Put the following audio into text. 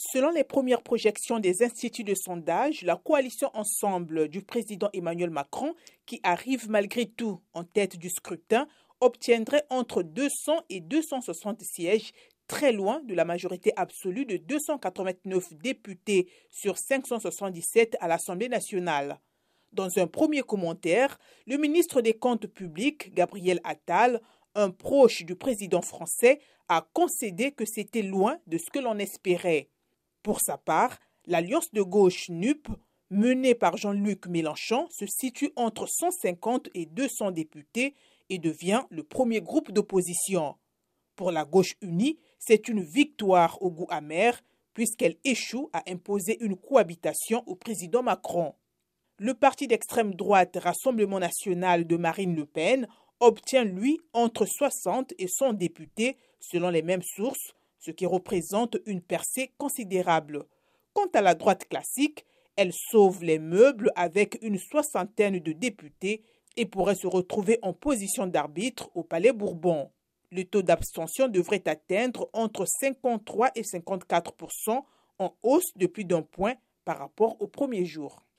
Selon les premières projections des instituts de sondage, la coalition ensemble du président Emmanuel Macron, qui arrive malgré tout en tête du scrutin, obtiendrait entre 200 et 260 sièges, très loin de la majorité absolue de 289 députés sur 577 à l'Assemblée nationale. Dans un premier commentaire, le ministre des Comptes publics, Gabriel Attal, un proche du président français, a concédé que c'était loin de ce que l'on espérait. Pour sa part, l'alliance de gauche NUP, menée par Jean-Luc Mélenchon, se situe entre 150 et 200 députés et devient le premier groupe d'opposition. Pour la gauche unie, c'est une victoire au goût amer puisqu'elle échoue à imposer une cohabitation au président Macron. Le parti d'extrême droite Rassemblement national de Marine Le Pen obtient, lui, entre 60 et 100 députés, selon les mêmes sources, ce qui représente une percée considérable. Quant à la droite classique, elle sauve les meubles avec une soixantaine de députés et pourrait se retrouver en position d'arbitre au Palais Bourbon. Le taux d'abstention devrait atteindre entre 53 et 54% en hausse depuis d'un point par rapport au premier jour.